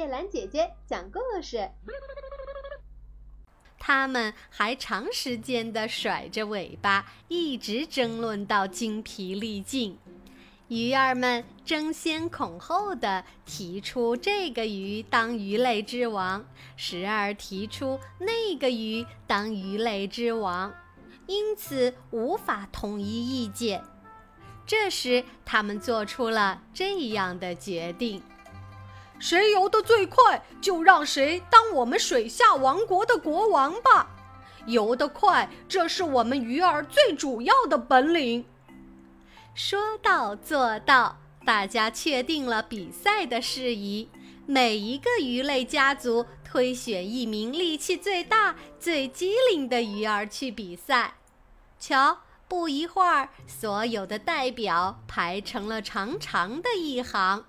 叶兰姐姐讲故事。他们还长时间地甩着尾巴，一直争论到精疲力尽。鱼儿们争先恐后地提出这个鱼当鱼类之王，时而提出那个鱼当鱼类之王，因此无法统一意见。这时，他们做出了这样的决定：谁游得最快，就让谁当我们水下王国的国王吧。游得快，这是我们鱼儿最主要的本领。说到做到，大家确定了比赛的事宜。每一个鱼类家族推选一名力气最大、最机灵的鱼儿去比赛。瞧，不一会儿，所有的代表排成了长长的一行。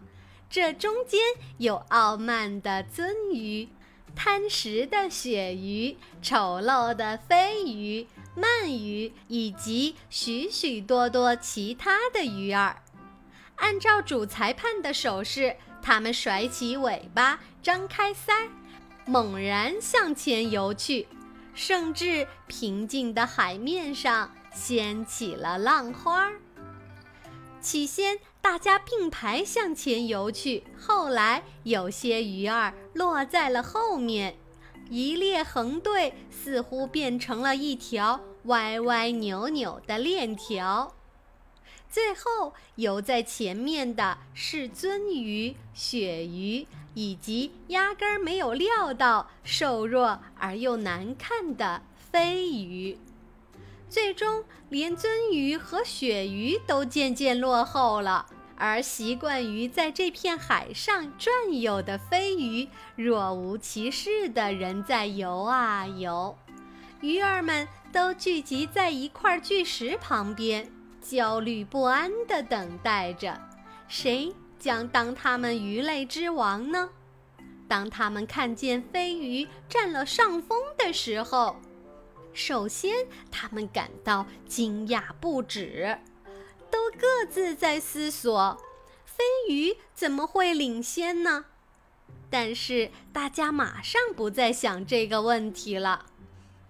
这中间有傲慢的鳟鱼。贪食的鳕鱼、丑陋的飞鱼、鳗鱼，以及许许多多其他的鱼儿，按照主裁判的手势，它们甩起尾巴，张开腮，猛然向前游去，甚至平静的海面上掀起了浪花。起先，大家并排向前游去，后来有些鱼儿落在了后面，一列横队似乎变成了一条歪歪扭扭的链条。最后游在前面的是鳟鱼、鳕鱼，以及压根儿没有料到瘦弱而又难看的飞鱼。最终，连鳟鱼和鳕鱼都渐渐落后了，而习惯于在这片海上转悠的飞鱼若无其事地仍在游啊游。鱼儿们都聚集在一块巨石旁边，焦虑不安地等待着，谁将当他们鱼类之王呢？当他们看见飞鱼占了上风的时候，首先，他们感到惊讶不止，都各自在思索：飞鱼怎么会领先呢？但是大家马上不再想这个问题了。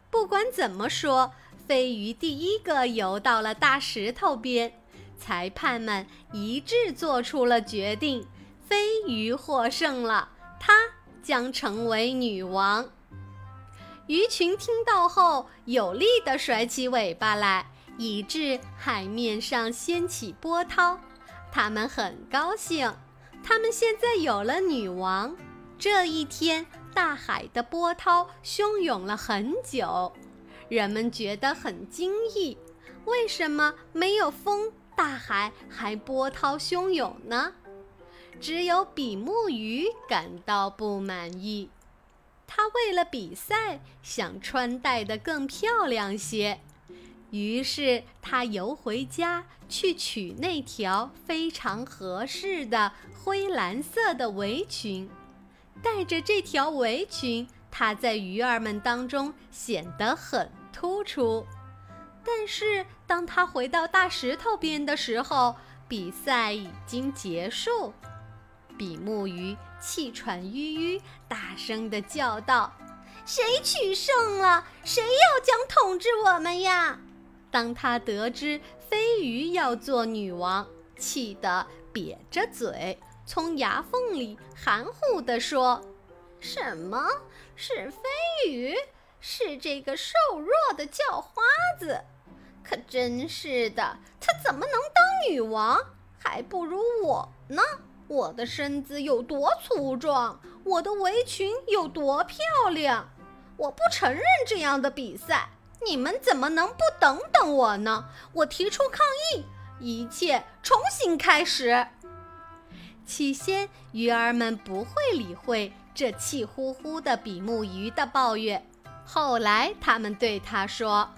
不管怎么说，飞鱼第一个游到了大石头边，裁判们一致做出了决定：飞鱼获胜了，它将成为女王。鱼群听到后，有力地甩起尾巴来，以致海面上掀起波涛。他们很高兴，他们现在有了女王。这一天，大海的波涛汹涌了很久，人们觉得很惊异：为什么没有风，大海还波涛汹涌呢？只有比目鱼感到不满意。他为了比赛，想穿戴得更漂亮些，于是他游回家去取那条非常合适的灰蓝色的围裙。带着这条围裙，他在鱼儿们当中显得很突出。但是当他回到大石头边的时候，比赛已经结束。比目鱼气喘吁吁，大声地叫道：“谁取胜了？谁要将统治我们呀？”当他得知飞鱼要做女王，气得瘪着嘴，从牙缝里含糊地说：“什么是飞鱼？是这个瘦弱的叫花子？可真是的，他怎么能当女王？还不如我呢！”我的身子有多粗壮，我的围裙有多漂亮，我不承认这样的比赛。你们怎么能不等等我呢？我提出抗议，一切重新开始。起先，鱼儿们不会理会这气呼呼的比目鱼的抱怨，后来他们对他说：“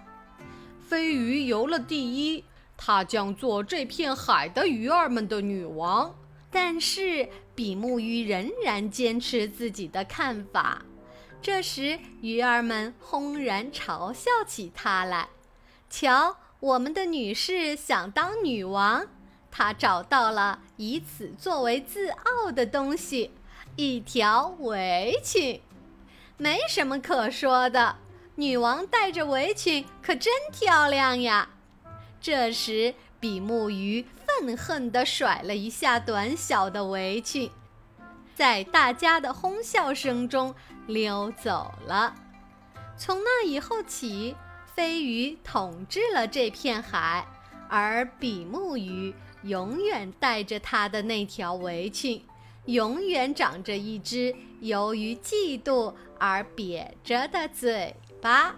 飞鱼游了第一，它将做这片海的鱼儿们的女王。”但是比目鱼仍然坚持自己的看法。这时，鱼儿们轰然嘲笑起他来：“瞧，我们的女士想当女王，她找到了以此作为自傲的东西，一条围裙，没什么可说的。女王戴着围裙可真漂亮呀！这时，比目鱼愤恨地甩了一下短小的围裙，在大家的哄笑声中溜走了。从那以后起，飞鱼统治了这片海，而比目鱼永远带着它的那条围裙，永远长着一只由于嫉妒而瘪着的嘴巴。